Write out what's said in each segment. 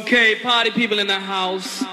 Okay, party people in the house.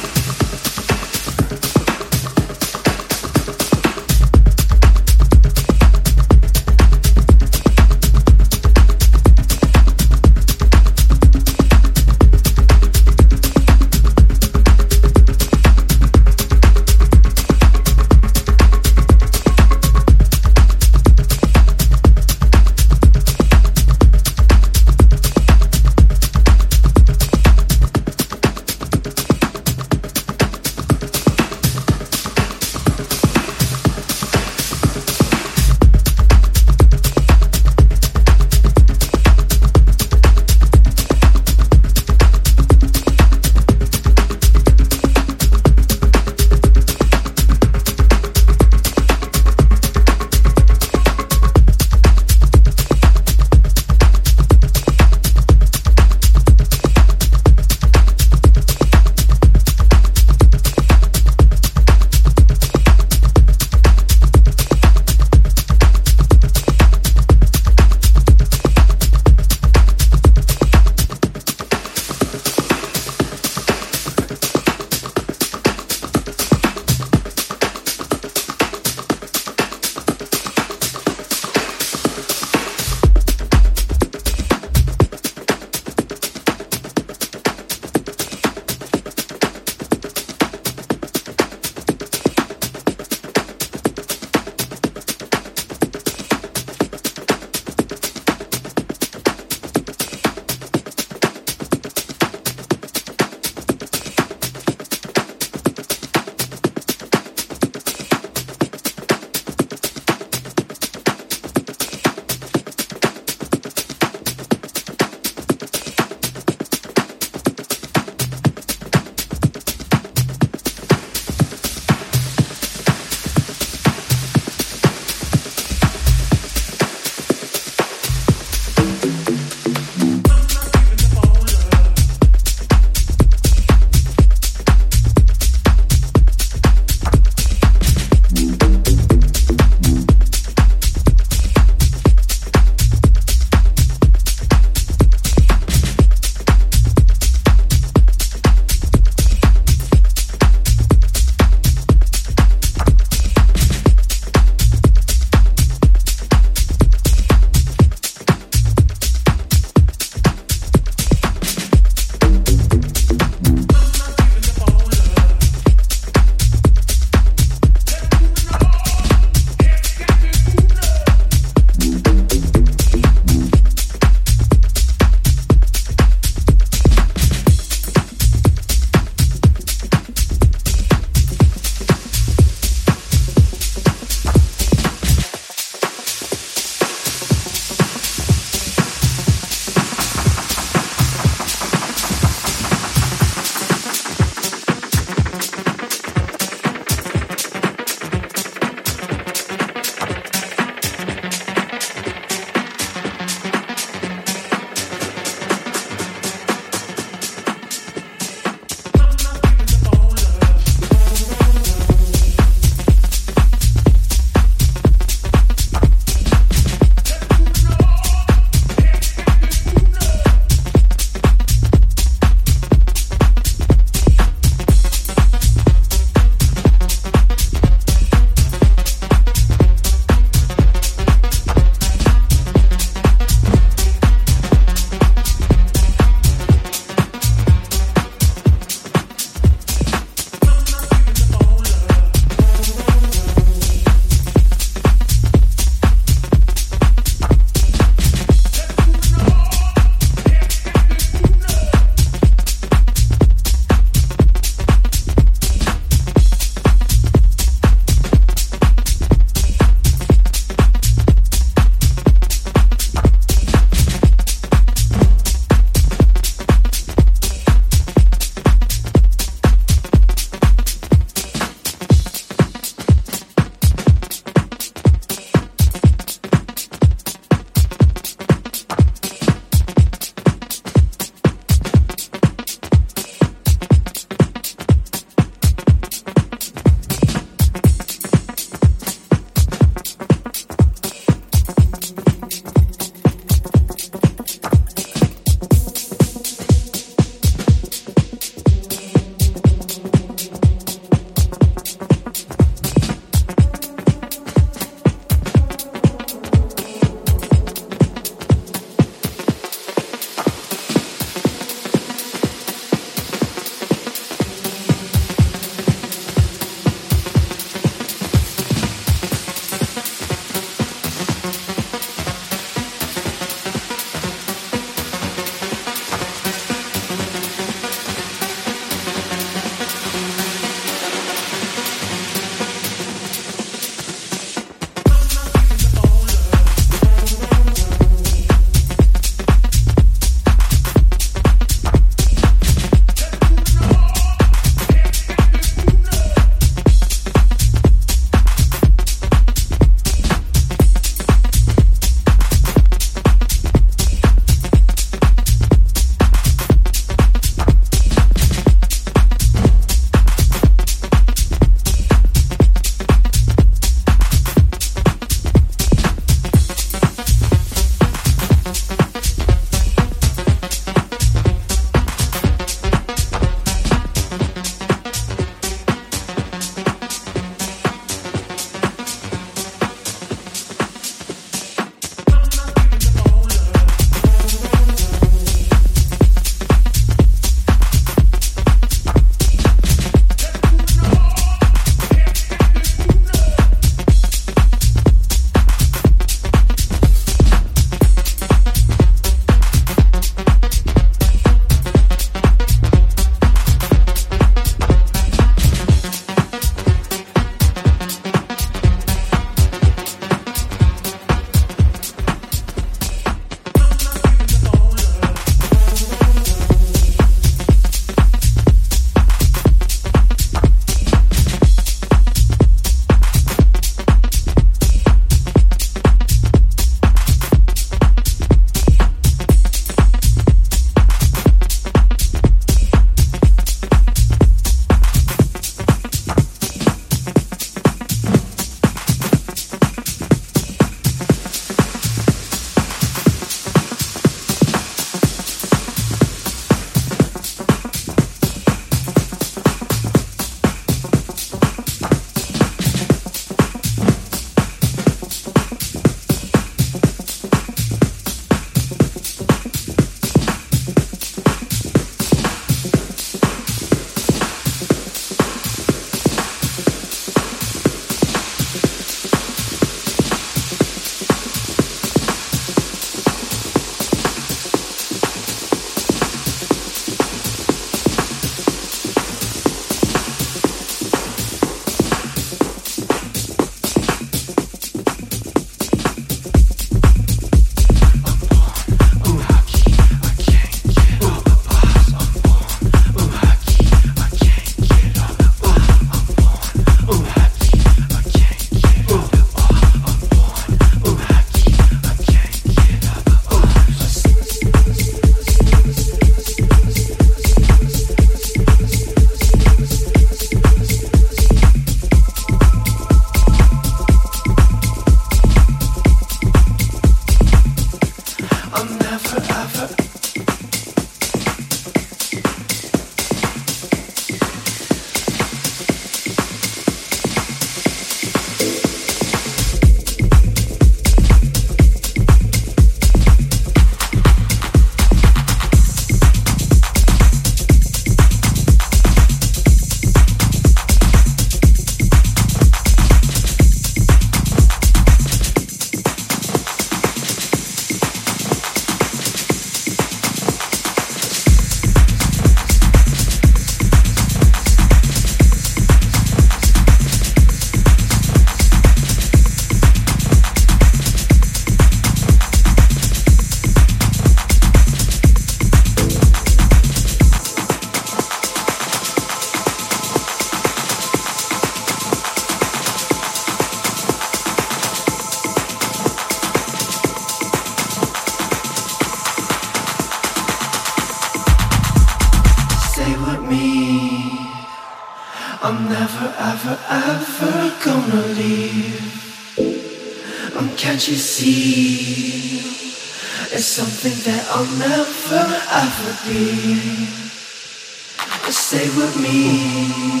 Stay with me.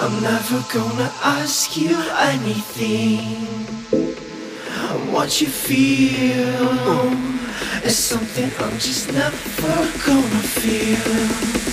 I'm never gonna ask you anything. What you feel is something I'm just never gonna feel.